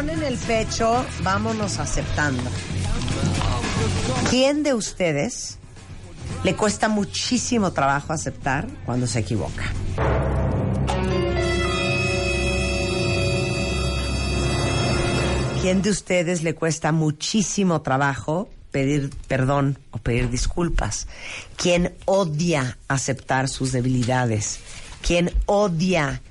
corazón en el pecho, vámonos aceptando. ¿Quién de ustedes le cuesta muchísimo trabajo aceptar cuando se equivoca? ¿Quién de ustedes le cuesta muchísimo trabajo pedir perdón o pedir disculpas? ¿Quién odia aceptar sus debilidades? ¿Quién odia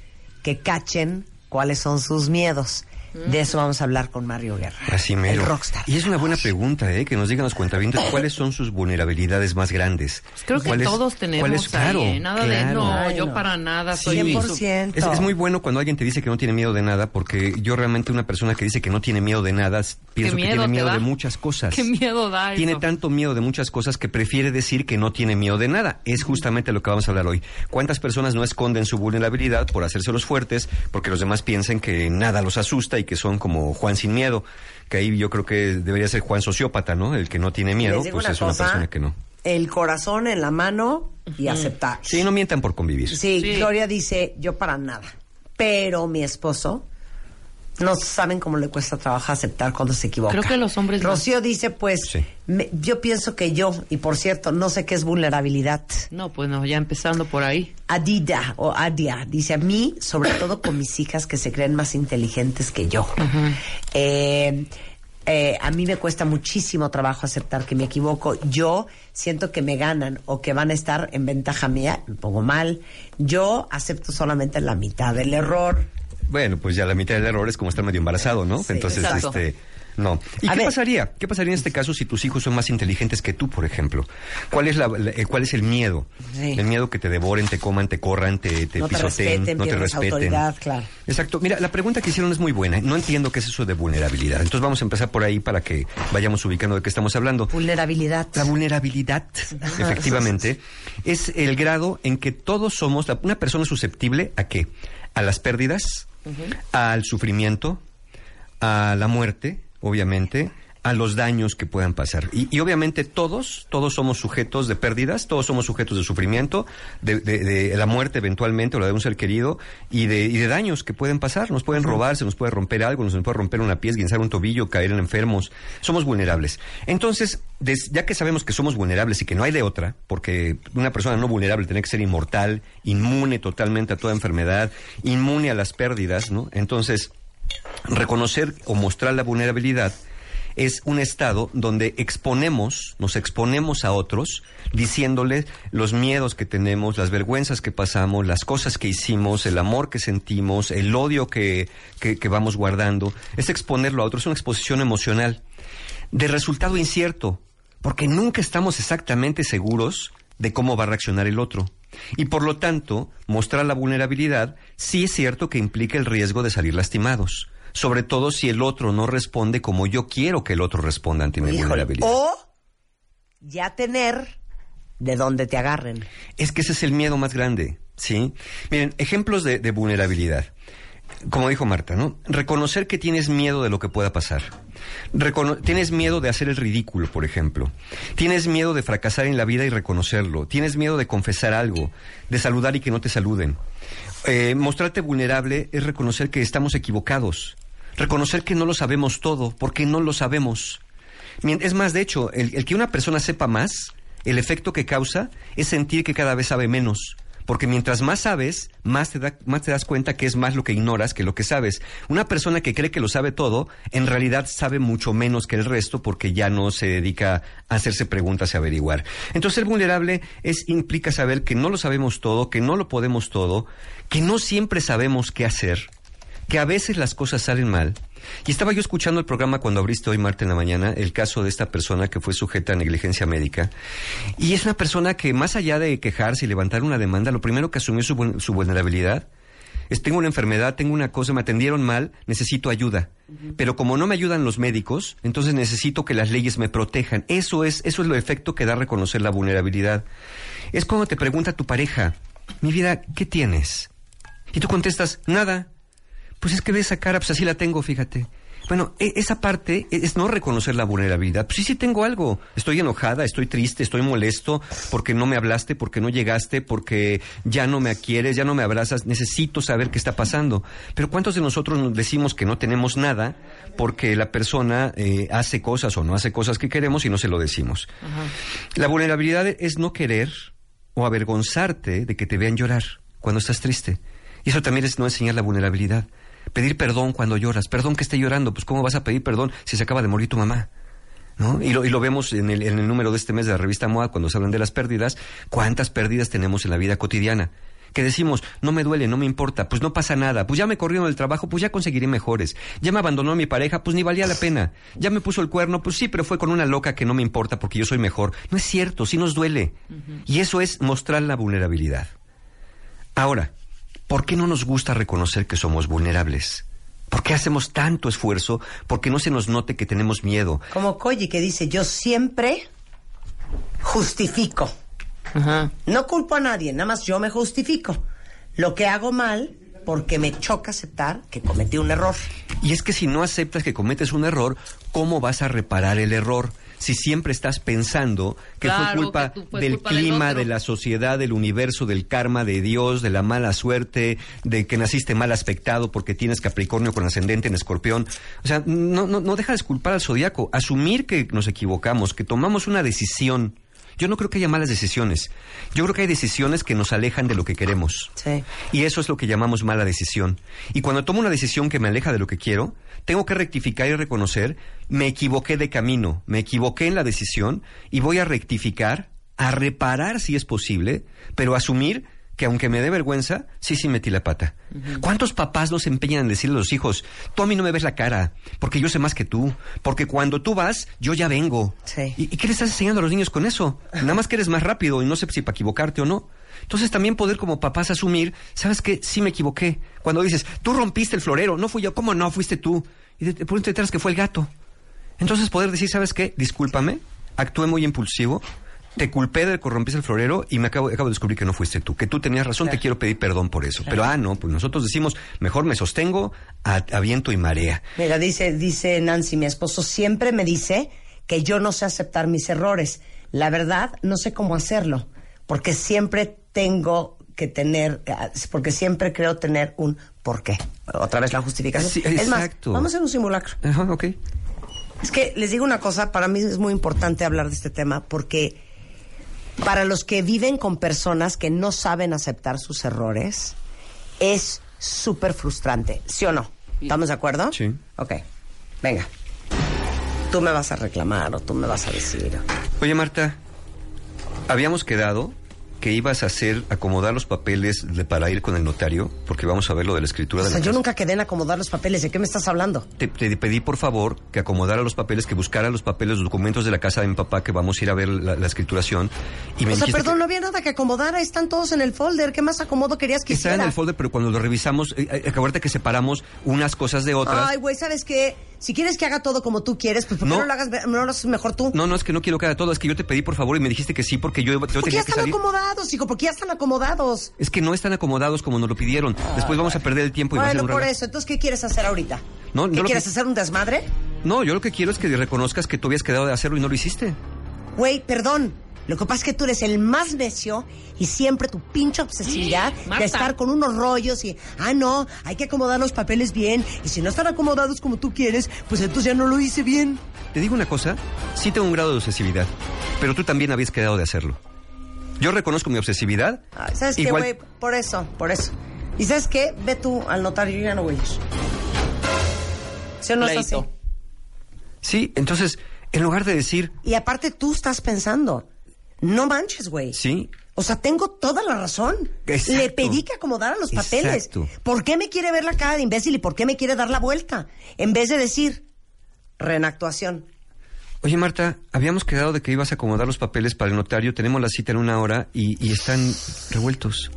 que cachen cuáles son sus miedos? De eso vamos a hablar con Mario Guerra. Así mero. El rockstar. Y es una buena pregunta, ¿eh? Que nos digan los cuentavientes cuáles son sus vulnerabilidades más grandes. Pues creo que ¿Cuáles- todos tenemos ahí, claro, ¿eh? Nada de claro. no, Ay, yo no. para nada soy 100%. Es, es muy bueno cuando alguien te dice que no tiene miedo de nada, porque yo realmente una persona que dice que no tiene miedo de nada, pienso que tiene miedo de muchas cosas. Qué miedo da Tiene tanto miedo de muchas cosas que prefiere decir que no tiene miedo de nada. Es justamente lo que vamos a hablar hoy. ¿Cuántas personas no esconden su vulnerabilidad por hacérselos fuertes, porque los demás piensan que nada los asusta y que son como Juan sin miedo? Que ahí yo creo que debería ser Juan sociópata, ¿no? El que no tiene miedo, pues una es una persona que no. El corazón en la mano y aceptar. Sí, no mientan por convivir. Sí, Sí. Gloria dice, yo para nada. Pero mi esposo, no saben cómo le cuesta trabajo aceptar cuando se equivoca. Creo que los hombres más. Rocío dice, pues, Sí. me- yo pienso que yo, y por cierto, no sé qué es vulnerabilidad. No, pues no, ya empezando por ahí. Adida o Adia dice a mí, sobre todo con mis hijas que se creen más inteligentes que yo. Eh, eh, a mí me cuesta muchísimo trabajo aceptar que me equivoco. Yo siento que me ganan o que van a estar en ventaja mía, me pongo mal. Yo acepto solamente la mitad del error. Bueno, pues ya la mitad del error es como estar medio embarazado, ¿no? Sí, Entonces, exacto. este, no. ¿Y A qué ver. pasaría? ¿Qué pasaría en este caso si tus hijos son más inteligentes que tú, por ejemplo? ¿Cuál es la, la- eh, cuál es el miedo? Sí. El miedo que te devoren, te coman, te corran, te, te No te pisoteen, respeten, no te respeten. autoridad, claro. Exacto. Mira, la pregunta que hicieron es muy buena. No entiendo qué es eso de vulnerabilidad. Entonces vamos a empezar por ahí para que vayamos ubicando de qué estamos hablando. Vulnerabilidad. La vulnerabilidad, efectivamente, es el grado en que todos somos, la- una persona susceptible a qué? A las pérdidas, al sufrimiento, a la muerte, obviamente, a los daños que puedan pasar. Y, y obviamente todos, todos somos sujetos de pérdidas, todos somos sujetos de sufrimiento, de, de- de la muerte eventualmente o la de un ser querido y de, y de daños que pueden pasar. Nos pueden robar, se nos puede romper algo, nos puede romper una pieza, guinzar un tobillo, caer en enfermos. Somos vulnerables. Entonces, des- ya que sabemos que somos vulnerables y que no hay de otra, porque una persona no vulnerable tiene que ser inmortal, inmune totalmente a toda enfermedad, inmune a las pérdidas, ¿no? Entonces, reconocer o mostrar la vulnerabilidad es un estado donde exponemos, nos exponemos a otros, diciéndoles los miedos que tenemos, las vergüenzas que pasamos, las cosas que hicimos, el amor que sentimos, el odio que, que, vamos guardando. Es exponerlo a otros, es una exposición emocional de resultado incierto, porque nunca estamos exactamente seguros de cómo va a reaccionar el otro. Y por lo tanto, mostrar la vulnerabilidad sí es cierto que implica el riesgo de salir lastimados, sobre todo si el otro no responde como yo quiero que el otro responda ante mi vulnerabilidad. O ya tener de dónde te agarren. Es que ese es el miedo más grande, ¿sí? Miren, ejemplos de, de vulnerabilidad. Como dijo Marta, ¿no? Reconocer que tienes miedo de lo que pueda pasar. Recono- tienes miedo de hacer el ridículo, por ejemplo. Tienes miedo de fracasar en la vida y reconocerlo. Tienes miedo de confesar algo, de saludar y que no te saluden. Eh, mostrarte vulnerable es reconocer que estamos equivocados. Reconocer que no lo sabemos todo, porque no lo sabemos. Es más, de hecho, el, que una persona sepa más, el efecto que causa es sentir que cada vez sabe menos. Porque mientras más sabes, más te, más te das cuenta que es más lo que ignoras que lo que sabes. Una persona que cree que lo sabe todo, en realidad sabe mucho menos que el resto porque ya no se dedica a hacerse preguntas y averiguar. Entonces, ser vulnerable es, implica saber que no lo sabemos todo, que no lo podemos todo, que no siempre sabemos qué hacer, que a veces las cosas salen mal. Y estaba yo escuchando el programa cuando abriste hoy, Marta, en la mañana, el caso de esta persona que fue sujeta a negligencia médica. Y es una persona que, más allá de quejarse y levantar una demanda, lo primero que asumió su vulnerabilidad es, tengo una enfermedad, tengo una cosa, me atendieron mal, necesito ayuda. Pero como no me ayudan los médicos, entonces necesito que las leyes me protejan. Eso es, eso es lo efecto que da reconocer la vulnerabilidad. Es cuando te pregunta tu pareja, mi vida, ¿qué tienes? Y tú contestas, nada. Pues es que ves esa cara, pues así la tengo, fíjate. Bueno, e- esa parte es no reconocer la vulnerabilidad. Pues sí, sí tengo algo. Estoy enojada, estoy triste, estoy molesto porque no me hablaste, porque no llegaste, porque ya no me quieres, ya no me abrazas. Necesito saber qué está pasando. Pero ¿cuántos de nosotros nos decimos que no tenemos nada porque la persona eh, hace cosas o no hace cosas que queremos y no se lo decimos? La vulnerabilidad es no querer o avergonzarte de que te vean llorar cuando estás triste. Y eso también es no enseñar la vulnerabilidad. Pedir perdón cuando lloras. Perdón que esté llorando. Pues ¿cómo vas a pedir perdón si se acaba de morir tu mamá? ¿No? Y, lo, y lo vemos en el, en el número de este mes de la revista MOA cuando se hablan de las pérdidas. ¿Cuántas pérdidas tenemos en la vida cotidiana? Que decimos, no me duele, no me importa, pues no pasa nada, pues ya me corrieron del trabajo, pues ya conseguiré mejores. Ya me abandonó mi pareja, pues ni valía la pena. Ya me puso el cuerno, pues sí, pero fue con una loca que no me importa porque yo soy mejor. No es cierto, sí nos duele. Y eso es mostrar la vulnerabilidad. Ahora, ¿por qué no nos gusta reconocer que somos vulnerables? ¿Por qué hacemos tanto esfuerzo? Porque no se nos note que tenemos miedo. Como Koji que dice, yo siempre justifico. Ajá. No culpo a nadie, nada más yo me justifico. Lo que hago mal porque me choca aceptar que cometí un error. Y es que si no aceptas que cometes un error, ¿cómo vas a reparar el error? Si siempre estás pensando que Claro, fue culpa que tú- fue del culpa clima, de la sociedad, del universo, del karma, de Dios, de la mala suerte, de que naciste mal aspectado porque tienes Capricornio con ascendente en Escorpión. O sea, no, no, no deja de culpar al zodiaco. Asumir que nos equivocamos, que tomamos una decisión. Yo no creo que haya malas decisiones. Yo creo que hay decisiones que nos alejan de lo que queremos. Sí. Y eso es lo que llamamos mala decisión. Y cuando tomo una decisión que me aleja de lo que quiero, tengo que rectificar y reconocer, me equivoqué de camino, me equivoqué en la decisión y voy a rectificar, a reparar si es posible, pero asumir que aunque me dé vergüenza, sí, sí metí la pata. ¿Cuántos papás no se empeñan en decirle a los hijos, tú a mí no me ves la cara, porque yo sé más que tú, porque cuando tú vas, yo ya vengo? Sí. ¿Y, y qué le estás enseñando a los niños con eso? Nada más que eres más rápido y no sé si para equivocarte o no. Entonces también poder como papás asumir, ¿sabes qué? Sí me equivoqué. Cuando dices, tú rompiste el florero, no fui yo, ¿cómo no? Fuiste tú. Y de pronto te enteras que fue el gato. Entonces poder decir, ¿sabes qué? Discúlpame, actué muy impulsivo, te culpé de que rompiste el florero y me acabo, acabo de descubrir que no fuiste tú, que tú tenías razón, te quiero pedir perdón por eso. Pero ah, no, pues nosotros decimos, mejor me sostengo a, a viento y marea. Mira, dice, dice Nancy, mi esposo siempre me dice que yo no sé aceptar mis errores. La verdad, no sé cómo hacerlo, porque siempre tengo que tener, porque siempre creo tener un porqué. Otra vez la justificación. Sí, es más, vamos a hacer un simulacro. Ajá, ok. Es que les digo una cosa, para mí es muy importante hablar de este tema porque para los que viven con personas que no saben aceptar sus errores, es súper frustrante, ¿sí o no? ¿Estamos de acuerdo? Sí. Ok, venga. Tú me vas a reclamar o tú me vas a decir. Oye, Marta, habíamos quedado que ibas a hacer, acomodar los papeles de- para ir con el notario, porque vamos a ver lo de la escritura O de sea, la yo casa. nunca quedé en acomodar los papeles. ¿De qué me estás hablando? Te, te pedí por favor que acomodara los papeles, que buscara los papeles, los documentos de la casa de mi papá, que vamos a ir a ver la, la escrituración. Y me O sea, perdón, que- no había nada que acomodar. Están todos en el folder. ¿Qué más acomodo querías que Está hiciera? en el folder, pero cuando lo revisamos, eh, eh, acuérdate que separamos unas cosas de otras. Ay, güey, ¿sabes qué? Si quieres que haga todo como tú quieres, pues ¿por qué No. no, lo hagas no lo haces mejor tú? No, no, es que no quiero que haga todo, es que yo te pedí por favor y me dijiste que sí, porque yo, yo ya tenía que salir. Acomodados, hijo, porque ya están acomodados. Es que no están acomodados como nos lo pidieron. Después vamos a perder el tiempo y va a ser Bueno, un por eso. Entonces, ¿qué quieres hacer ahorita? No, ¿Qué lo quieres que- hacer un desmadre? No, yo lo que quiero es que reconozcas que tú habías quedado de hacerlo y no lo hiciste. Güey, perdón. Lo que pasa es que tú eres el más necio y siempre tu pinche obsesividad Marta. de estar con unos rollos y, ah, no, hay que acomodar los papeles bien. Y si no están acomodados como tú quieres, pues entonces ya no lo hice bien. Te digo una cosa, sí tengo un grado de obsesividad, pero tú también habías quedado de hacerlo. Yo reconozco mi obsesividad. Ay, ¿Sabes qué, igual- güey? Por eso, por eso. ¿Y sabes qué? Ve tú al notario, yo ya no voy a ir. ¿Sí o no es así? Sí, entonces, en lugar de decir, Y aparte tú estás pensando, no manches, güey. sí, O sea, tengo toda la razón. Exacto. Le pedí que acomodara los papeles. Exacto. ¿Por qué me quiere ver la cara de imbécil y por qué me quiere dar la vuelta? En vez de decir, reenactuación. Oye Marta, habíamos quedado de que ibas a acomodar los papeles para el notario, tenemos la cita en una hora y, y están revueltos.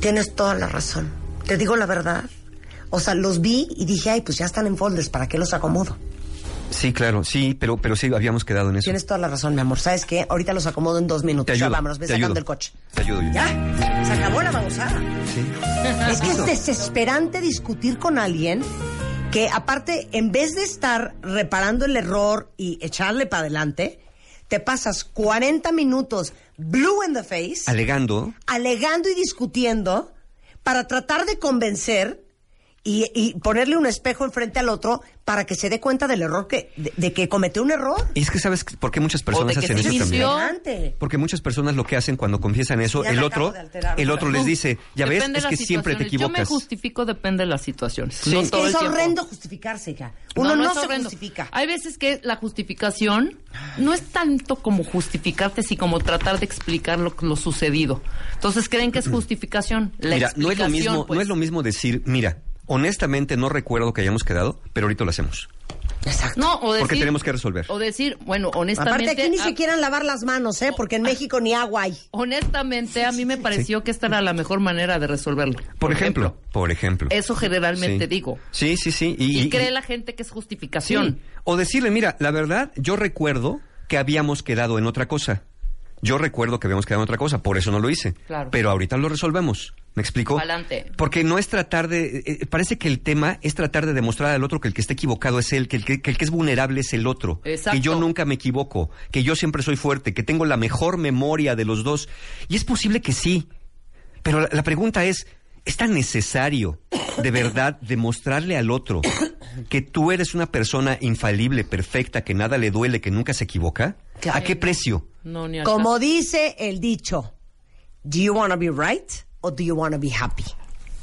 Tienes toda la razón. Te digo la verdad. O sea, los vi y dije, ay, pues ya están en folders, ¿para qué los acomodo? Sí, claro, sí, pero, pero sí habíamos quedado en eso. Tienes toda la razón, mi amor. ¿Sabes qué? Ahorita los acomodo en dos minutos. Te Ya vámonos, ve sacando ayudo. el coche. Te ayudo yo. Ya, se acabó la babosada. Sí. Es que es desesperante discutir con alguien que aparte, en vez de estar reparando el error y echarle para adelante, te pasas 40 minutos blue in the face, Alegando. alegando y discutiendo para tratar de convencer y, y ponerle un espejo enfrente al otro para que se dé cuenta del error que de, de que cometió un error. Y es que sabes por qué muchas personas hacen se eso también. Porque muchas personas lo que hacen cuando confiesan eso, Ya el otro, el otro les dice, ya ves, es que siempre te situaciones. Yo me equivocas. justifico, depende de las situaciones. Sí. No Es que todo es el tiempo. horrendo justificarse, hija. Uno no, se horrendo. justifica. Hay veces que la justificación no es tanto como justificarte, sino como tratar de explicar lo, lo sucedido. Entonces creen que es justificación. La mira, no es lo mismo, pues. no es lo mismo decir, mira, honestamente no recuerdo que hayamos quedado, pero ahorita lo hacemos. Exacto. No, o decir, Porque tenemos que resolver. O decir, bueno, honestamente. Aparte aquí ni ah, se quieran lavar las manos, ¿eh? Porque en México ni agua hay. Honestamente, a mí me pareció que esta era la mejor manera de resolverlo. Por ejemplo, por ejemplo. Eso generalmente Sí. digo. Sí, sí, sí. Y, Y, cree y- la gente que es sí. justificación. O decirle, mira, la verdad, yo recuerdo que habíamos quedado en otra cosa. Yo recuerdo que habíamos quedado en otra cosa, por eso no lo hice. Claro. Pero ahorita lo resolvemos. ¿Me explico? Pa'lante. Porque no es tratar de... eh, parece que el tema es tratar de demostrar al otro que el que está equivocado es él, que el que, que el que es vulnerable es el otro. Exacto. Que yo nunca me equivoco, que yo siempre soy fuerte, que tengo la mejor memoria de los dos. Y es posible que sí. Pero la, la pregunta es, ¿es tan necesario de verdad demostrarle al otro que tú eres una persona infalible, perfecta, que nada le duele, que nunca se equivoca? Claro. ¿A qué precio? No, ni Como dice el dicho, ¿do you want to be right o do you want to be happy?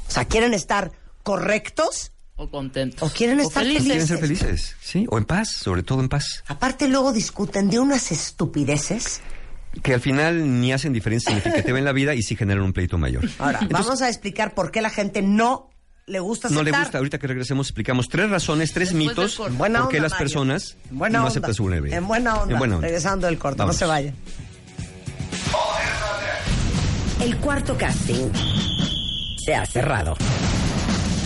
O sea, ¿quieren estar correctos? O contentos. O quieren estar felices. Quieren ser felices, ¿sí? O en paz, sobre todo en paz. Aparte luego discuten de unas estupideces. Que al final ni hacen diferencia significativa en la vida y sí generan un pleito mayor. Ahora, Entonces, vamos a explicar por qué la gente no le gusta no aceptar. le gusta. Ahorita que regresemos explicamos tres razones, tres Después mitos por qué onda, las Mario. personas no onda. aceptan su vulnerabilidad. En buena onda. En buena onda. Regresando del corte, Vamos. no se vayan. El cuarto casting se ha cerrado.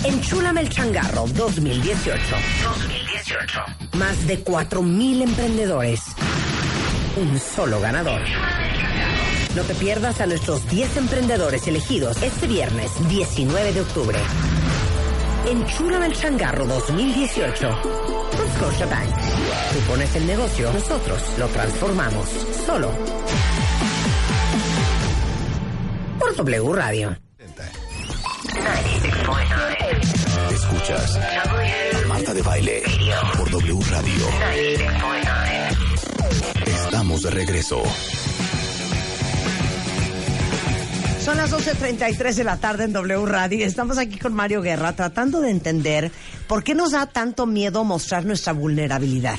Enchúlame el changarro 2018. 2018. Más de 4.000 emprendedores. Un solo ganador. No te pierdas a nuestros 10 emprendedores elegidos este viernes 19 de octubre. Enchúlame el changarro 2018 con Scotiabank. Tú pones el negocio, nosotros lo transformamos. Solo. Por W Radio. Escuchas Marta de Baile por W Radio. Estamos de regreso. Son las 12.33 de la tarde en W Radio y estamos aquí con Mario Guerra tratando de entender por qué nos da tanto miedo mostrar nuestra vulnerabilidad.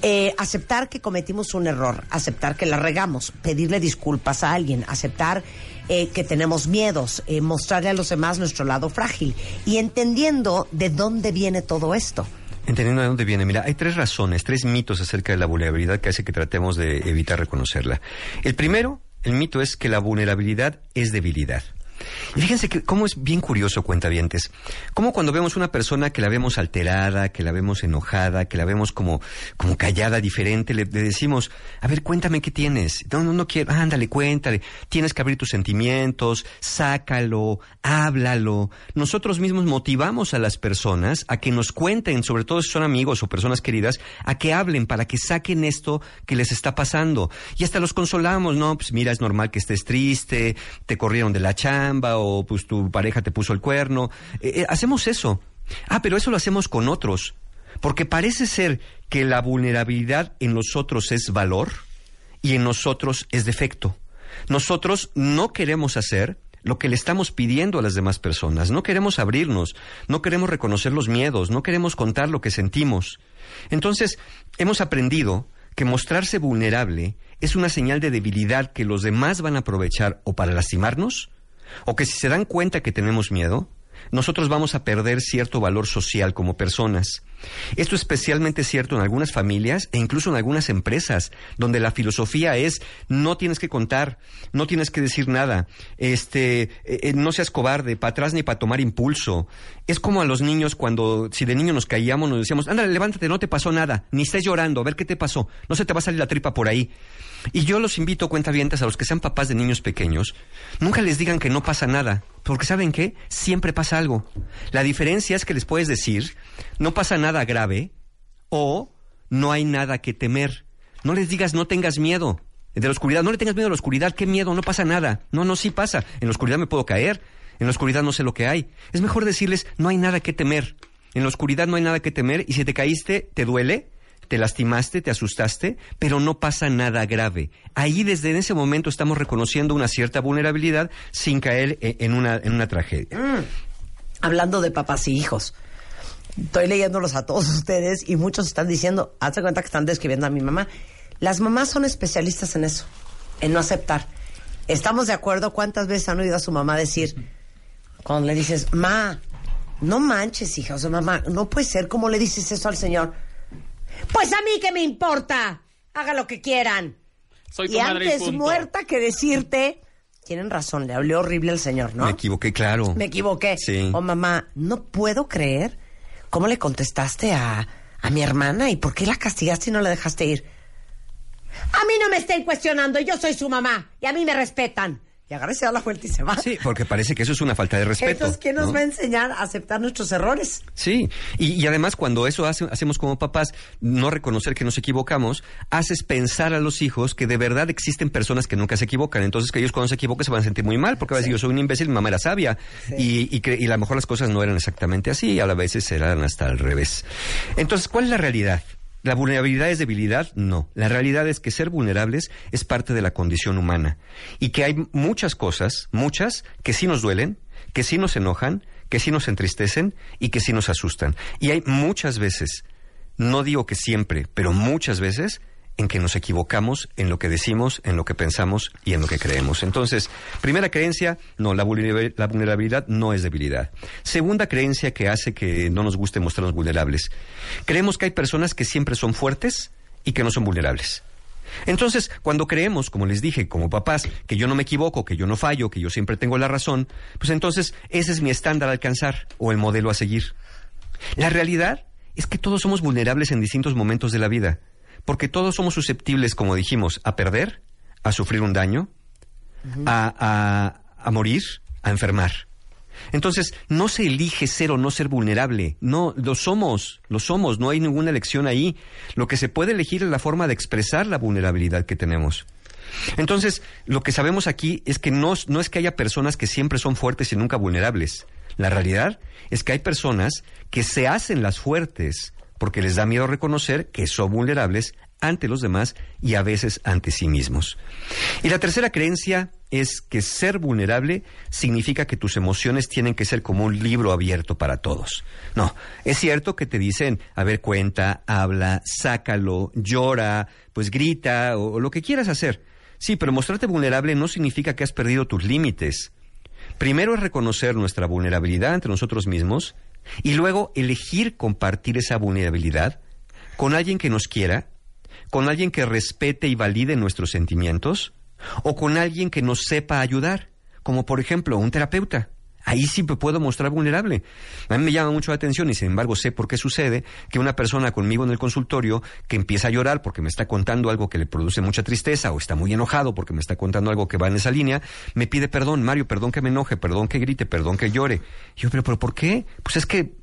Eh, aceptar que cometimos un error, aceptar que la regamos, pedirle disculpas a alguien, aceptar eh, que tenemos miedos, eh, mostrarle a los demás nuestro lado frágil y entendiendo de dónde viene todo esto. Entendiendo de dónde viene, mira, hay tres razones, tres mitos acerca de la vulnerabilidad que hace que tratemos de evitar reconocerla. El primero, el mito es que la vulnerabilidad es debilidad. Y fíjense que cómo es bien curioso, cuentavientes. Cómo cuando vemos una persona que la vemos alterada, que la vemos enojada, que la vemos como, como callada, diferente, le, le decimos, a ver, cuéntame qué tienes. No, no, no quiero, ándale, cuéntale. Tienes que abrir tus sentimientos, sácalo, háblalo. Nosotros mismos motivamos a las personas a que nos cuenten, sobre todo si son amigos o personas queridas, a que hablen para que saquen esto que les está pasando. Y hasta los consolamos, ¿no? Pues mira, es normal que estés triste, te corrieron de la chamba o pues tu pareja te puso el cuerno. Eh, eh, hacemos eso. Ah, pero eso lo hacemos con otros. Porque parece ser que la vulnerabilidad en los otros es valor y en nosotros es defecto. Nosotros no queremos hacer lo que le estamos pidiendo a las demás personas. No queremos abrirnos, no queremos reconocer los miedos, no queremos contar lo que sentimos. Entonces, hemos aprendido que mostrarse vulnerable es una señal de debilidad que los demás van a aprovechar o para lastimarnos, o que si se dan cuenta que tenemos miedo, nosotros vamos a perder cierto valor social como personas. Esto es especialmente cierto en algunas familias e incluso en algunas empresas, donde la filosofía es no tienes que contar, no tienes que decir nada, este, eh, eh, no seas cobarde, para atrás ni para tomar impulso. Es como a los niños cuando, si de niño nos caíamos, nos decíamos, ándale, levántate, no te pasó nada, ni estés llorando, a ver qué te pasó, no se te va a salir la tripa por ahí. Y yo los invito, cuentavientes, a los que sean papás de niños pequeños, nunca les digan que no pasa nada, Porque ¿saben qué? Siempre pasa algo. La diferencia es que les puedes decir, no pasa nada grave o no hay nada que temer. No les digas no tengas miedo de la oscuridad. No le tengas miedo a la oscuridad. ¿Qué miedo? No pasa nada. No, no, sí pasa. En la oscuridad me puedo caer. En la oscuridad no sé lo que hay. Es mejor decirles no hay nada que temer. En la oscuridad no hay nada que temer y si te caíste, te duele, te lastimaste, te asustaste, pero no pasa nada grave. Ahí desde ese momento estamos reconociendo una cierta vulnerabilidad sin caer e, en una, en una tragedia. Mm. Hablando de papás y hijos. Estoy leyéndolos a todos ustedes y muchos están diciendo, hazte cuenta que están describiendo a mi mamá. Las mamás son especialistas en eso, en no aceptar. ¿Estamos de acuerdo? ¿Cuántas veces han oído a su mamá decir, cuando le dices, ma, no manches, hija, o sea, mamá, no puede ser, ¿cómo le dices eso al Señor? Pues a mí que me importa, haga lo que quieran. Soy tu y madre y antes punto. muerta que decirte, tienen razón, le hablé horrible al Señor, ¿no? Me equivoqué, claro. Me equivoqué. Sí. Oh, mamá, no puedo creer cómo le contestaste a, a mi hermana y por qué la castigaste y no la dejaste ir. A mí no me estén cuestionando, yo soy su mamá y a mí me respetan. Y agarra y se da la vuelta y se va. Sí, porque parece que eso es una falta de respeto. Entonces, ¿quién nos ¿no? va a enseñar a aceptar nuestros errores? Sí, y, y además cuando eso hace- hacemos como papás, no reconocer que nos equivocamos, haces pensar a los hijos que de verdad existen personas que nunca se equivocan. Entonces que ellos cuando se equivoquen se van a sentir muy mal, porque va a decir yo soy un imbécil, mi mamá era sabia. Y, y, y a lo mejor las cosas no eran exactamente así, y a la veces eran hasta al revés. Entonces, ¿cuál es la realidad? ¿La vulnerabilidad es debilidad? No. La realidad es que ser vulnerables es parte de la condición humana. Y que hay muchas cosas, muchas, que sí nos duelen, que sí nos enojan, que sí nos entristecen y que sí nos asustan. Y hay muchas veces, no digo que siempre, pero muchas veces en que nos equivocamos en lo que decimos, en lo que pensamos y en lo que creemos. Entonces, primera creencia, no, la vulnerabil- la vulnerabilidad no es debilidad. Segunda creencia que hace que no nos guste mostrarnos vulnerables. Creemos que hay personas que siempre son fuertes y que no son vulnerables. Entonces, cuando creemos, como les dije, como papás, que yo no me equivoco, que yo no fallo, que yo siempre tengo la razón, pues entonces ese es mi estándar a alcanzar o el modelo a seguir. La realidad es que todos somos vulnerables en distintos momentos de la vida, porque todos somos susceptibles, como dijimos, a perder, a sufrir un daño, a, a- a morir, a enfermar. Entonces, no se elige ser o no ser vulnerable. No, lo somos, lo somos, no hay ninguna elección ahí. Lo que se puede elegir es la forma de expresar la vulnerabilidad que tenemos. Entonces, lo que sabemos aquí es que no, no es que haya personas que siempre son fuertes y nunca vulnerables. La realidad es que hay personas que se hacen las fuertes porque les da miedo reconocer que son vulnerables ante los demás y a veces ante sí mismos. Y la tercera creencia es que ser vulnerable significa que tus emociones tienen que ser como un libro abierto para todos. No, es cierto que te dicen, a ver, cuenta, habla, sácalo, llora, pues grita o, lo que quieras hacer. Sí, pero mostrarte vulnerable no significa que has perdido tus límites. Primero es reconocer nuestra vulnerabilidad ante nosotros mismos y luego elegir compartir esa vulnerabilidad con alguien que nos quiera, con alguien que respete y valide nuestros sentimientos o con alguien que nos sepa ayudar, como por ejemplo un terapeuta. Ahí sí me puedo mostrar vulnerable. A mí me llama mucho la atención y sin embargo sé por qué sucede que una persona conmigo en el consultorio que empieza a llorar porque me está contando algo que le produce mucha tristeza o está muy enojado porque me está contando algo que va en esa línea, me pide perdón, Mario, perdón que me enoje, perdón que grite, perdón que llore. Y yo, pero, pero ¿por qué? Pues es que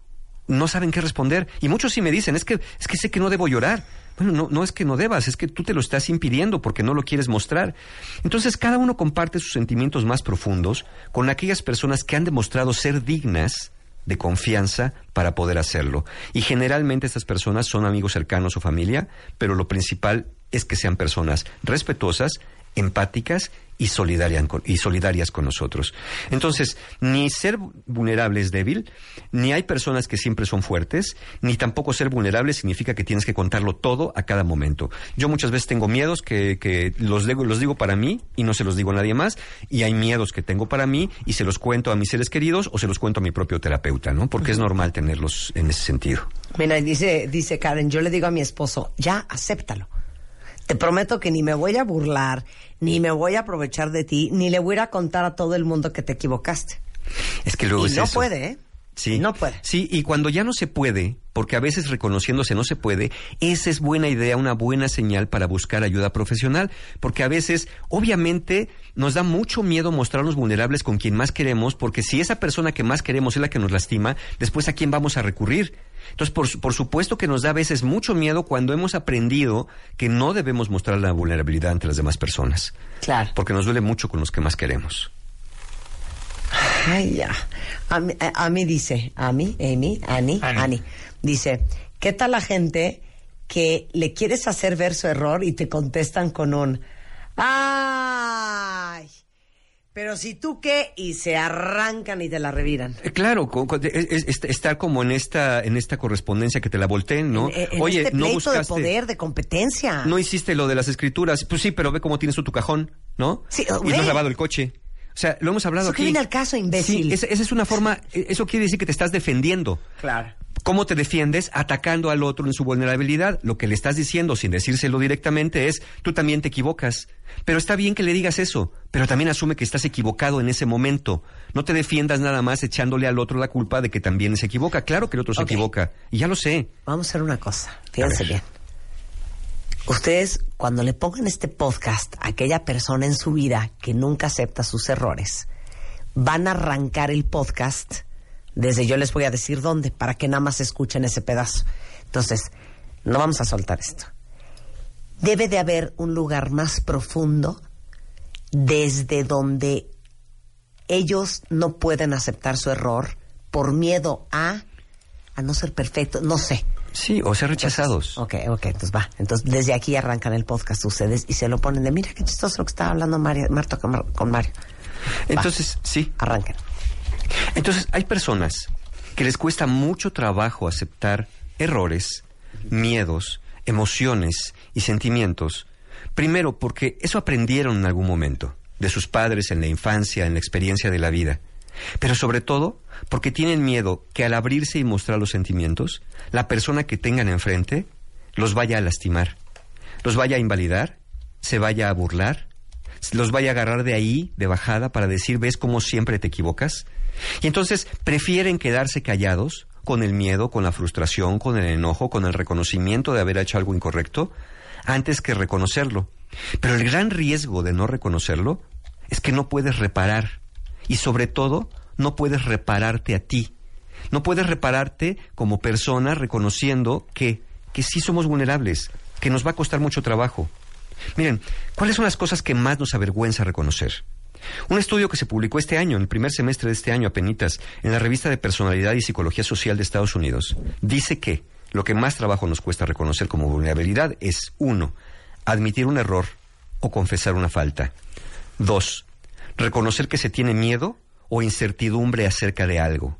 no saben qué responder. Y muchos sí me dicen, es que, es que sé que no debo llorar. Bueno, no, no es que no debas, es que tú te lo estás impidiendo porque no lo quieres mostrar. Entonces cada uno comparte sus sentimientos más profundos con aquellas personas que han demostrado ser dignas de confianza para poder hacerlo. Y generalmente estas personas son amigos cercanos o familia, pero lo principal es que sean personas respetuosas, empáticas y, solidarias con nosotros. Entonces, ni ser vulnerable es débil, ni hay personas que siempre son fuertes, ni tampoco ser vulnerable significa que tienes que contarlo todo a cada momento. Yo muchas veces tengo miedos que, que los, digo, los digo para mí y no se los digo a nadie más, y hay miedos que tengo para mí y se los cuento a mis seres queridos o se los cuento a mi propio terapeuta, ¿no? Porque es normal tenerlos en ese sentido. Mira, dice, dice Karen, yo le digo a mi esposo, ya, acéptalo. Te prometo que ni me voy a burlar, ni me voy a aprovechar de ti, ni le voy a ir a contar a todo el mundo que te equivocaste. Es que luego y es no eso. puede, ¿eh? Sí. No puede. Sí, y cuando ya no se puede, porque a veces reconociéndose no se puede, esa es buena idea, una buena señal para buscar ayuda profesional, porque a veces, obviamente, nos da mucho miedo mostrarnos vulnerables con quien más queremos, porque si esa persona que más queremos es la que nos lastima, después a quién vamos a recurrir. Entonces, por, por supuesto que nos da a veces mucho miedo cuando hemos aprendido que no debemos mostrar la vulnerabilidad ante las demás personas, Claro. porque nos duele mucho con los que más queremos. Ay, ya. A mí, a, a mí dice, a mí, Amy, Ani, Ani. Dice, ¿qué tal la gente que le quieres hacer ver su error y te contestan con un, ay, pero si tú qué, y se arrancan y te la reviran. Eh, Claro, co- co- es- es- es- estar como en esta en esta correspondencia que te la volteen, ¿no? En, en Oye, este no pleito de buscaste, poder, de competencia. no hiciste lo de las escrituras. Pues sí, pero ve cómo tienes tu cajón, ¿no? Sí, y no has lavado el coche. O sea, lo hemos hablado Eso que aquí. viene al caso, imbécil. Sí, esa, esa es una forma, eh, eso quiere decir que te estás defendiendo. Claro. ¿Cómo te defiendes? Atacando al otro en su vulnerabilidad. Lo que le estás diciendo sin decírselo directamente es, tú también te equivocas. Pero está bien que le digas eso, pero también asume que estás equivocado en ese momento. No te defiendas nada más echándole al otro la culpa de que también se equivoca. Claro que el otro se equivoca. Y ya lo sé. Vamos a hacer una cosa. Fíjense bien. Ustedes, cuando le pongan este podcast a aquella persona en su vida que nunca acepta sus errores, van a arrancar el podcast desde yo les voy a decir dónde, para que nada más escuchen ese pedazo. Entonces, no vamos a soltar esto. Debe de haber un lugar más profundo desde donde ellos no pueden aceptar su error por miedo a a no ser perfecto, no sé. Sí, o ser rechazados. Ok, ok, entonces va. Entonces desde aquí arrancan el podcast ustedes y se lo ponen de, mira qué chistoso lo que estaba hablando Mario, Marta con, Mar- con Mario. Va, Entonces, sí. arranquen. Entonces, hay personas que les cuesta mucho trabajo aceptar errores, miedos, emociones y sentimientos. Primero, porque eso aprendieron en algún momento, de sus padres, en la infancia, en la experiencia de la vida. Pero sobre todo, porque tienen miedo que al abrirse y mostrar los sentimientos, la persona que tengan enfrente los vaya a lastimar, los vaya a invalidar, se vaya a burlar, los vaya a agarrar de ahí, de bajada, para decir, ¿ves cómo siempre te equivocas? Y entonces prefieren quedarse callados con el miedo, con la frustración, con el enojo, con el reconocimiento de haber hecho algo incorrecto, antes que reconocerlo. Pero el gran riesgo de no reconocerlo es que no puedes reparar y sobre todo no puedes repararte a ti. No puedes repararte como persona reconociendo que, que sí somos vulnerables, que nos va a costar mucho trabajo. Miren, ¿cuáles son las cosas que más nos avergüenza reconocer? Un estudio que se publicó este año, en el primer semestre de este año, apenitas, en la revista de Personalidad y Psicología Social de Estados Unidos, dice que lo que más trabajo nos cuesta reconocer como vulnerabilidad es, uno, admitir un error o confesar una falta. Dos, reconocer que se tiene miedo o incertidumbre acerca de algo.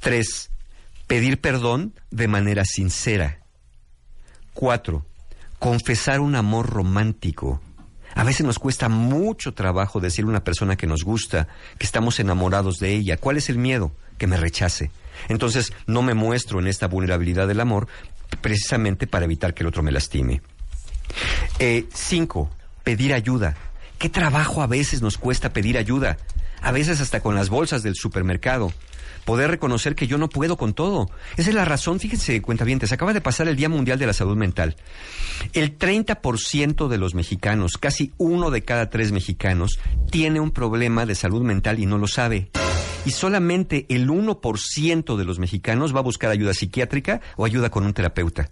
Tres, pedir perdón de manera sincera. Cuatro, confesar un amor romántico. A veces nos cuesta mucho trabajo decir a una persona que nos gusta, que estamos enamorados de ella. ¿Cuál es el miedo? Que me rechace. Entonces no me muestro en esta vulnerabilidad del amor precisamente para evitar que el otro me lastime. Eh, cinco, pedir ayuda. ¿Qué trabajo a veces nos cuesta pedir ayuda? A veces hasta con las bolsas del supermercado. Poder reconocer que yo no puedo con todo. Esa es la razón, fíjense, cuentavientes, acaba de pasar el Día Mundial de la Salud Mental. El 30% de los mexicanos, casi uno de cada tres mexicanos, tiene un problema de salud mental y no lo sabe. Y solamente el 1% de los mexicanos va a buscar ayuda psiquiátrica o ayuda con un terapeuta.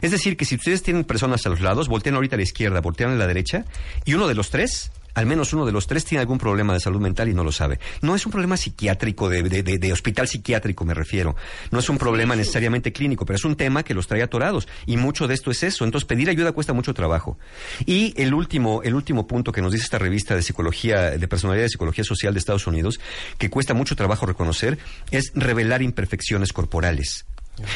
Es decir, que si ustedes tienen personas a los lados, voltean ahorita a la izquierda, voltean a la derecha, y uno de los tres, al menos uno de los tres, tiene algún problema de salud mental y no lo sabe. No es un problema psiquiátrico, de, de- de- de hospital psiquiátrico me refiero. No es un problema necesariamente clínico, pero es un tema que los trae atorados. Y mucho de esto es eso. Entonces, pedir ayuda cuesta mucho trabajo. Y el último, el último punto que nos dice esta revista de psicología, de personalidad de psicología social de Estados Unidos, que cuesta mucho trabajo reconocer, es revelar imperfecciones corporales.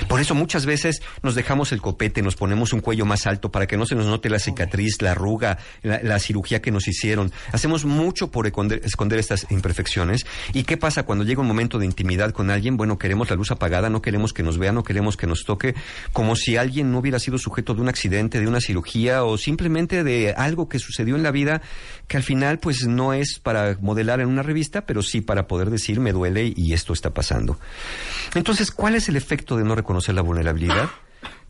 Por eso muchas veces nos dejamos el copete, nos ponemos un cuello más alto para que no se nos note la cicatriz, la arruga, la, cirugía que nos hicieron. Hacemos mucho por esconder, estas imperfecciones. ¿Y qué pasa cuando llega un momento de intimidad con alguien? Bueno, queremos la luz apagada, no queremos que nos vea, no queremos que nos toque, como si alguien no hubiera sido sujeto de un accidente, de una cirugía o simplemente de algo que sucedió en la vida que al final pues no es para modelar en una revista, pero sí para poder decir me duele y esto está pasando. Entonces, ¿cuál es el efecto de no reconocer la vulnerabilidad?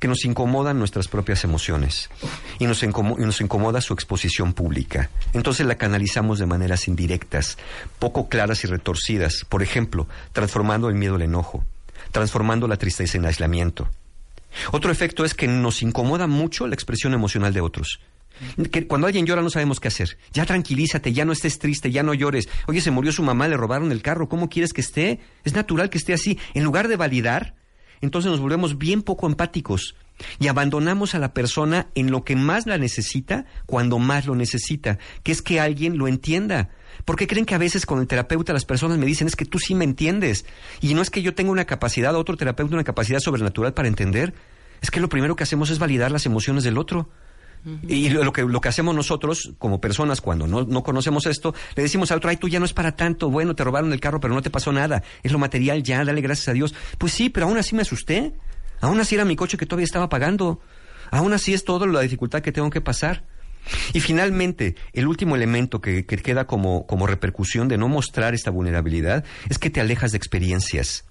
que nos incomodan nuestras propias emociones y nos, incomoda su exposición pública. Entonces la canalizamos de maneras indirectas, poco claras y retorcidas, por ejemplo, transformando el miedo en enojo, transformando la tristeza en aislamiento. Otro efecto es que nos incomoda mucho la expresión emocional de otros. Que cuando alguien llora no sabemos qué hacer. Ya tranquilízate, ya no estés triste, ya no llores. Oye, se murió su mamá, le robaron el carro, ¿cómo quieres que esté? Es natural que esté así. En lugar de validar, entonces nos volvemos bien poco empáticos y abandonamos a la persona en lo que más la necesita cuando más lo necesita, que es que alguien lo entienda. ¿Por qué creen que a veces con el terapeuta las personas me dicen es que tú sí me entiendes? Y no es que yo tenga una capacidad, otro terapeuta una capacidad sobrenatural para entender. Es que lo primero que hacemos es validar las emociones del otro. Y lo que, lo que hacemos nosotros como personas cuando no, no conocemos esto, le decimos al otro, ay, tú ya no es para tanto, bueno, te robaron el carro, pero no te pasó nada, es lo material ya, dale gracias a Dios. Pues sí, pero aún así me asusté, aún así era mi coche que todavía estaba pagando, aún así es todo la dificultad que tengo que pasar. Y finalmente, el último elemento que, que queda como, como repercusión de no mostrar esta vulnerabilidad es que te alejas de experiencias.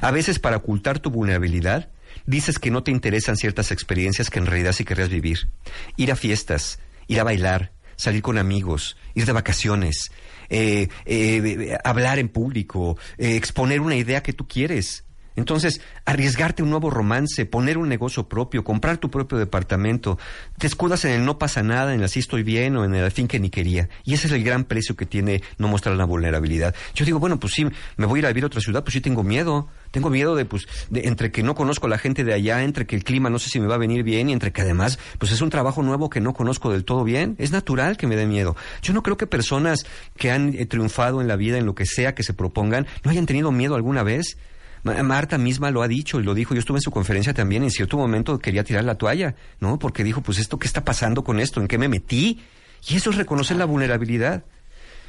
A veces para ocultar tu vulnerabilidad, Dices que no te interesan ciertas experiencias que en realidad sí querrías vivir. Ir a fiestas, ir a bailar, salir con amigos, ir de vacaciones, eh, eh, hablar en público, eh, exponer una idea que tú quieres. Entonces, arriesgarte un nuevo romance, poner un negocio propio, comprar tu propio departamento, te escudas en el no pasa nada, en el así estoy bien o en el fin que ni quería. Y ese es el gran precio que tiene no mostrar la vulnerabilidad. Yo digo, bueno, pues sí, me voy a ir a vivir a otra ciudad, pues sí tengo miedo. Tengo miedo de, pues, de, entre que no conozco a la gente de allá, entre que el clima no sé si me va a venir bien y entre que además, pues es un trabajo nuevo que no conozco del todo bien. Es natural que me dé miedo. Yo no creo que personas que han eh, triunfado en la vida, en lo que sea que se propongan, no hayan tenido miedo alguna vez. Marta misma lo ha dicho y lo dijo, yo estuve en su conferencia también, en cierto momento quería tirar la toalla, ¿no? Porque dijo, pues esto, ¿qué está pasando con esto? ¿En qué me metí? Y eso es reconocer la vulnerabilidad.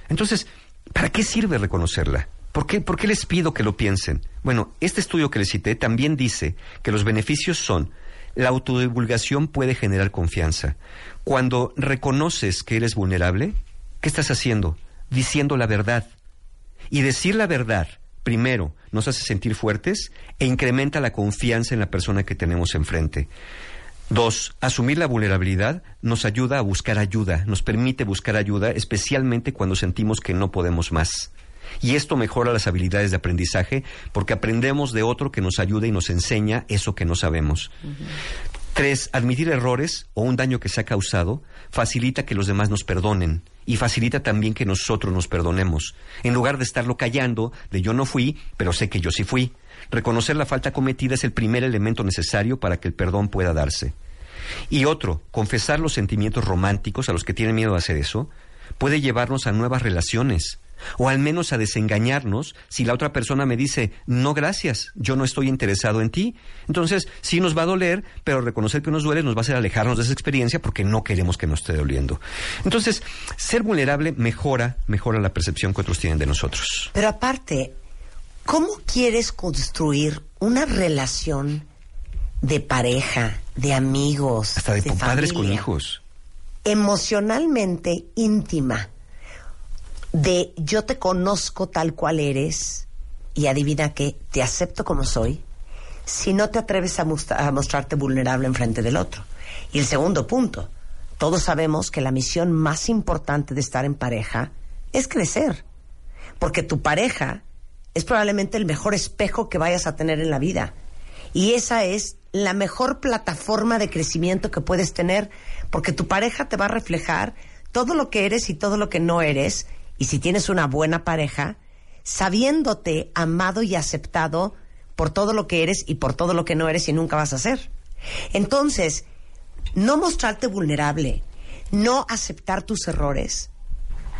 Entonces, ¿para qué sirve reconocerla? ¿Por qué, ¿Por qué les pido que lo piensen? Bueno, este estudio que les cité también dice que los beneficios son la autodivulgación puede generar confianza. Cuando reconoces que eres vulnerable, ¿qué estás haciendo? Diciendo la verdad. Y decir la verdad primero, nos hace sentir fuertes e incrementa la confianza en la persona que tenemos enfrente. Dos, asumir la vulnerabilidad nos ayuda a buscar ayuda, nos permite buscar ayuda, especialmente cuando sentimos que no podemos más. Y esto mejora las habilidades de aprendizaje porque aprendemos de otro que nos ayuda y nos enseña eso que no sabemos. Tres, admitir errores o un daño que se ha causado facilita que los demás nos perdonen y facilita también que nosotros nos perdonemos, en lugar de estarlo callando de yo no fui, pero sé que yo sí fui. Reconocer la falta cometida es el primer elemento necesario para que el perdón pueda darse. Y otro, confesar los sentimientos románticos a los que tienen miedo de hacer eso, puede llevarnos a nuevas relaciones, o al menos a desengañarnos si la otra persona me dice, no gracias, yo no estoy interesado en ti. Entonces, sí nos va a doler, pero reconocer que nos duele nos va a hacer alejarnos de esa experiencia porque no queremos que nos esté doliendo. Entonces, ser vulnerable mejora, mejora la percepción que otros tienen de nosotros. Pero aparte, ¿cómo quieres construir una relación de pareja, de amigos, hasta de, padres con hijos, emocionalmente íntima? De yo te conozco tal cual eres y adivina que te acepto como soy si no te atreves a, mostrarte vulnerable enfrente del otro. Y el segundo punto, todos sabemos que la misión más importante de estar en pareja es crecer, porque tu pareja es probablemente el mejor espejo que vayas a tener en la vida. Y esa es la mejor plataforma de crecimiento que puedes tener, porque tu pareja te va a reflejar todo lo que eres y todo lo que no eres, y si tienes una buena pareja, sabiéndote amado y aceptado por todo lo que eres y por todo lo que no eres y nunca vas a ser. Entonces, no mostrarte vulnerable, no aceptar tus errores,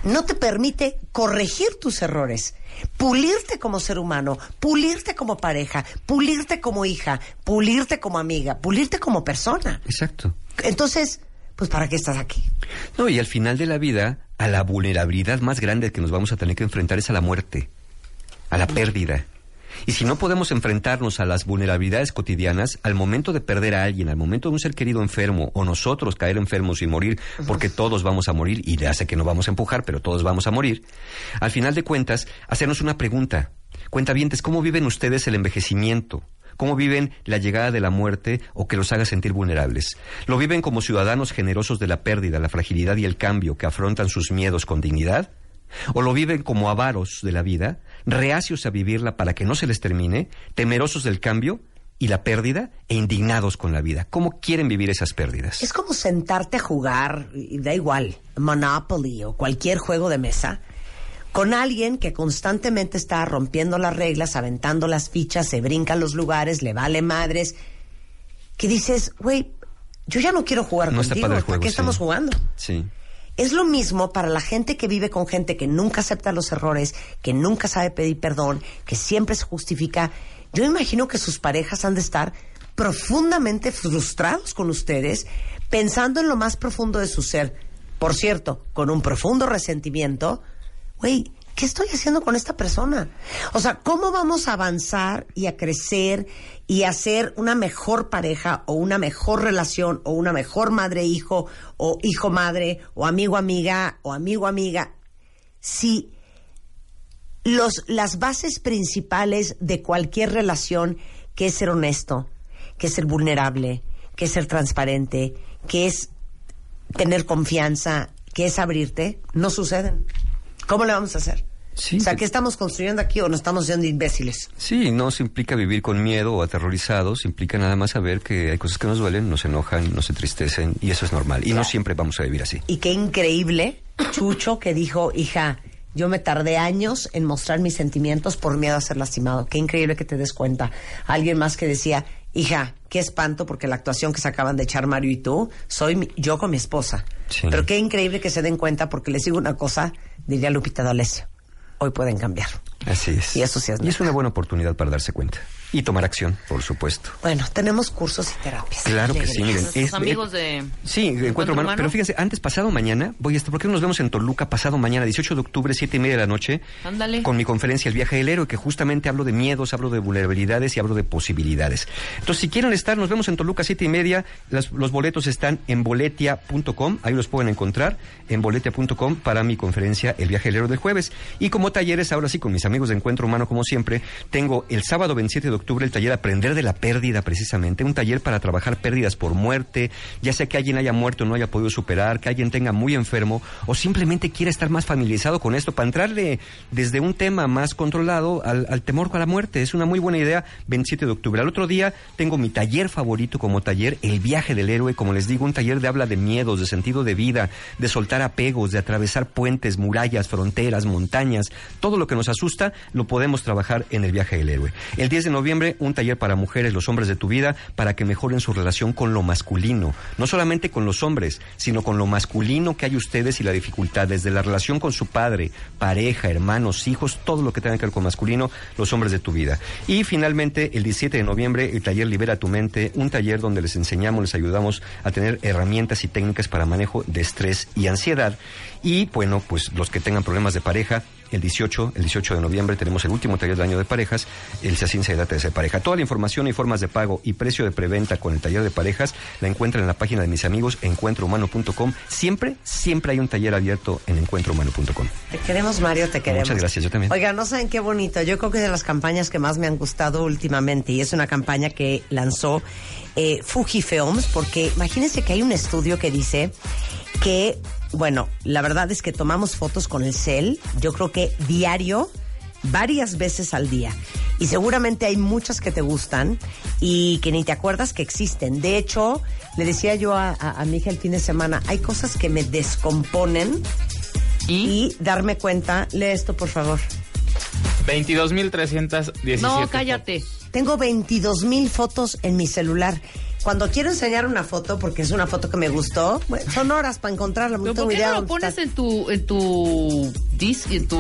no te permite corregir tus errores, pulirte como ser humano, pulirte como pareja, pulirte como hija, pulirte como amiga, pulirte como persona. Exacto. Entonces, pues ¿para qué estás aquí? No, y al final de la vida, a la vulnerabilidad más grande que nos vamos a tener que enfrentar es a la muerte, a la pérdida. Y si no podemos enfrentarnos a las vulnerabilidades cotidianas, al momento de perder a alguien, al momento de un ser querido enfermo o nosotros caer enfermos y morir, porque todos vamos a morir, y ya sé que no vamos a empujar, pero todos vamos a morir, al final de cuentas, hacernos una pregunta. Cuentavientes, ¿cómo viven ustedes el envejecimiento? ¿Cómo viven la llegada de la muerte o que los haga sentir vulnerables? ¿Lo viven como ciudadanos generosos de la pérdida, la fragilidad y el cambio que afrontan sus miedos con dignidad? ¿O lo viven como avaros de la vida, reacios a vivirla para que no se les termine, temerosos del cambio y la pérdida e indignados con la vida? ¿Cómo quieren vivir esas pérdidas? Es como sentarte a jugar, da igual, Monopoly o cualquier juego de mesa, con alguien que constantemente está rompiendo las reglas, aventando las fichas, se brinca los lugares, le vale madres, que dices, güey, yo ya no quiero jugar No contigo, padre el ¿para juego, qué sí. estamos jugando? Sí. Es lo mismo para la gente que vive con gente que nunca acepta los errores, que nunca sabe pedir perdón, que siempre se justifica. Yo imagino que sus parejas han de estar profundamente frustrados con ustedes, pensando en lo más profundo de su ser. Por cierto, con un profundo resentimiento. Güey, ¿qué estoy haciendo con esta persona? O sea, ¿cómo vamos a avanzar y a crecer y a ser una mejor pareja o una mejor relación o una mejor madre-hijo o hijo-madre o amigo-amiga o amigo-amiga si los, las bases principales de cualquier relación, que es ser honesto, que es ser vulnerable, que es ser transparente, que es tener confianza, que es abrirte, no suceden. ¿Cómo le vamos a hacer? Sí, o sea, ¿qué estamos construyendo aquí o nos estamos haciendo imbéciles? Sí, no se implica vivir con miedo o aterrorizados, implica nada más saber que hay cosas que nos duelen, nos enojan, nos entristecen y eso es normal. Y no siempre vamos a vivir así. Y qué increíble, Chucho, que dijo, hija, yo me tardé años en mostrar mis sentimientos por miedo a ser lastimado. Qué increíble que te des cuenta. Alguien más que decía, hija, qué espanto porque la actuación que se acaban de echar Mario y tú, soy mi- yo con mi esposa. Sí. Pero qué increíble que se den cuenta porque les digo una cosa, diría Lupita D'Alessio. Hoy pueden cambiar. Así es. Y eso sí es Y es una buena oportunidad para darse cuenta. Y tomar acción, por supuesto. Bueno, tenemos cursos y terapias. Claro que sí, miren. Nuestros es- amigos de Sí, encuentro, Encuentro humano. Humano. Pero fíjense, antes, pasado mañana, voy a estar, ¿por qué no nos vemos en Toluca pasado mañana, 18 de octubre, 7 y media de la noche? Ándale. Con mi conferencia El viaje del héroe, que justamente hablo de miedos, hablo de vulnerabilidades y hablo de posibilidades. Entonces, si quieren estar, nos vemos en Toluca, 7 y media. Las- los boletos están en boletia.com, ahí los pueden encontrar, en boletia.com para mi conferencia El viaje del héroe del jueves. Y como talleres, ahora sí, con mis amigos de Encuentro Humano, como siempre, tengo el sábado 27 de octubre el taller Aprender de la Pérdida, precisamente, un taller para trabajar pérdidas por muerte, ya sea que alguien haya muerto no haya podido superar, que alguien tenga muy enfermo o simplemente quiera estar más familiarizado con esto para entrarle desde un tema más controlado al, al temor a la muerte. Es una muy buena idea, 27 de octubre. Al otro día tengo mi taller favorito como taller, El viaje del héroe, como les digo, un taller de habla de miedos, de sentido de vida, de soltar apegos, de atravesar puentes, murallas, fronteras, montañas, todo lo que nos asusta lo podemos trabajar en el viaje del héroe. El 10 de noviembre, un taller para mujeres, los hombres de tu vida, para que mejoren su relación con lo masculino. No solamente con los hombres, sino con lo masculino que hay ustedes y la dificultad, desde la relación con su padre, pareja, hermanos, hijos, todo lo que tenga que ver con masculino, los hombres de tu vida. Y finalmente, el 17 de noviembre, el taller Libera tu mente, un taller donde les enseñamos, les ayudamos a tener herramientas y técnicas para manejo de estrés y ansiedad. Y bueno, pues los que tengan problemas de pareja, el 18, el 18 de noviembre tenemos el último taller del año de parejas, el Se ciencia y data de ser pareja. Toda la información y formas de pago y precio de preventa con el taller de parejas la encuentran en la página de mis amigos encuentrohumano.com. Siempre, siempre hay un taller abierto en encuentrohumano.com. Te queremos, Mario, te queremos. Muchas gracias, yo también. Oiga, no saben qué bonito. Yo creo que es de las campañas que más me han gustado últimamente y es una campaña que lanzó eh, Fuji Films porque imagínense que hay un estudio que dice que, bueno, la verdad es que tomamos fotos con el cel, yo creo que diario, varias veces al día. Y seguramente hay muchas que te gustan y que ni te acuerdas que existen. De hecho, le decía yo a, a- a mi hija el fin de semana, hay cosas que me descomponen ¿Y? y darme cuenta, lee esto por favor. 22.317. No, cállate. Tengo 22 mil fotos en mi celular. Cuando quiero enseñar una foto, porque es una foto que me gustó, bueno, son horas para encontrarla. ¿Pero no por qué no lo pones está. en tu, en tu disc, en tu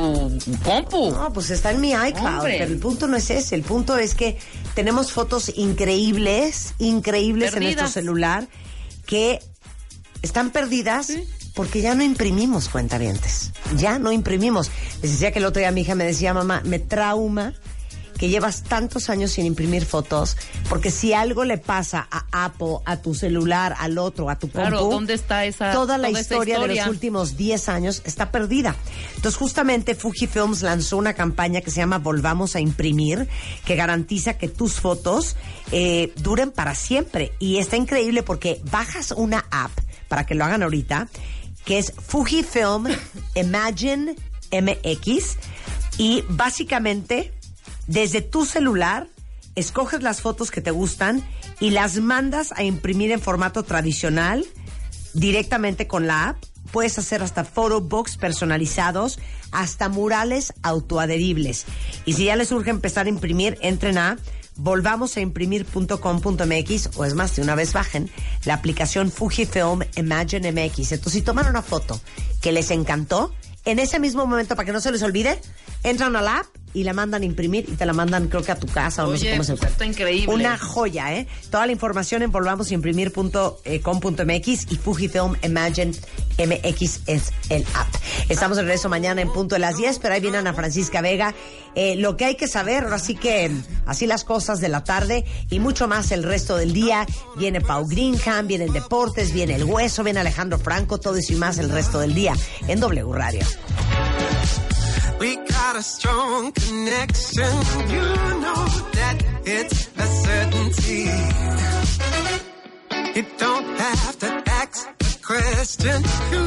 compu? No, pues está en mi iCloud, Hombre. pero el punto no es ese. El punto es que tenemos fotos increíbles, increíbles en nuestro celular que están perdidas porque ya no imprimimos cuentavientes. Ya no imprimimos. Les decía que el otro día mi hija me decía, mamá, me trauma que llevas tantos años sin imprimir fotos, porque si algo le pasa a Apple, a tu celular, al otro, a tu Claro, compu, ¿dónde está esa- toda la toda esa historia, de historia? los últimos 10 años está perdida. Entonces, justamente Fujifilms lanzó una campaña que se llama Volvamos a imprimir, que garantiza que tus fotos eh, duren para siempre. Y está increíble porque bajas una app, para que lo hagan ahorita, que es Fujifilm Imagine MX, y básicamente, desde tu celular, escoges las fotos que te gustan y las mandas a imprimir en formato tradicional directamente con la app. Puedes hacer hasta photobooks personalizados, hasta murales autoadheribles. Y si ya les urge empezar a imprimir, entren a volvamos a imprimir.com.mx o es más, de una vez bajen la aplicación Fujifilm Imagine MX. Entonces, si toman una foto que les encantó, en ese mismo momento, para que no se les olvide, entran a la app y la mandan a imprimir y te la mandan creo que a tu casa o no sé cómo se pues está increíble. Una joya, ¿eh? Toda la información en volvamosimprimir.com.mx y Fujifilm Imagine MX es el app. Estamos de regreso mañana en punto de las 10, pero ahí viene Ana Francisca Vega. Eh, lo que hay que saber, ahora sí que así las cosas de la tarde y mucho más el resto del día. Viene Pau Greenham, vienen deportes, viene el hueso, viene Alejandro Franco, todo eso y más el resto del día en W Radio. We got a strong connection. You know that it's a certainty. You don't have to ask a question. You